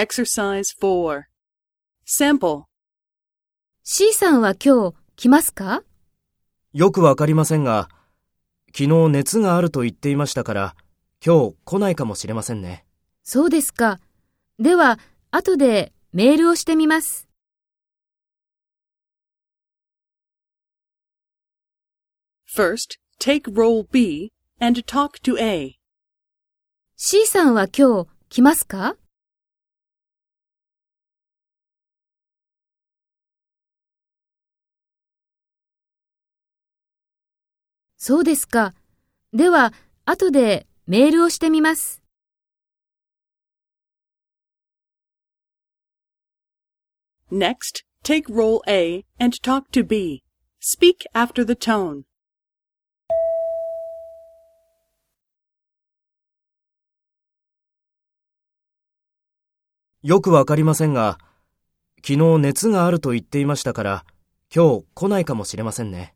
Exercise 4. Sample. C さんは今日来ますか？よくわかりませんが、昨日熱があると言っていましたから、今日来ないかもしれませんね。そうですか。では、後でメールをしてみます。First, take role B and talk to A. C さんは今日来ますか？そうですか。では、後でメールをしてみます。Next, take role A and talk to B. Speak after the tone. よくわかりませんが、昨日熱があると言っていましたから、今日来ないかもしれませんね。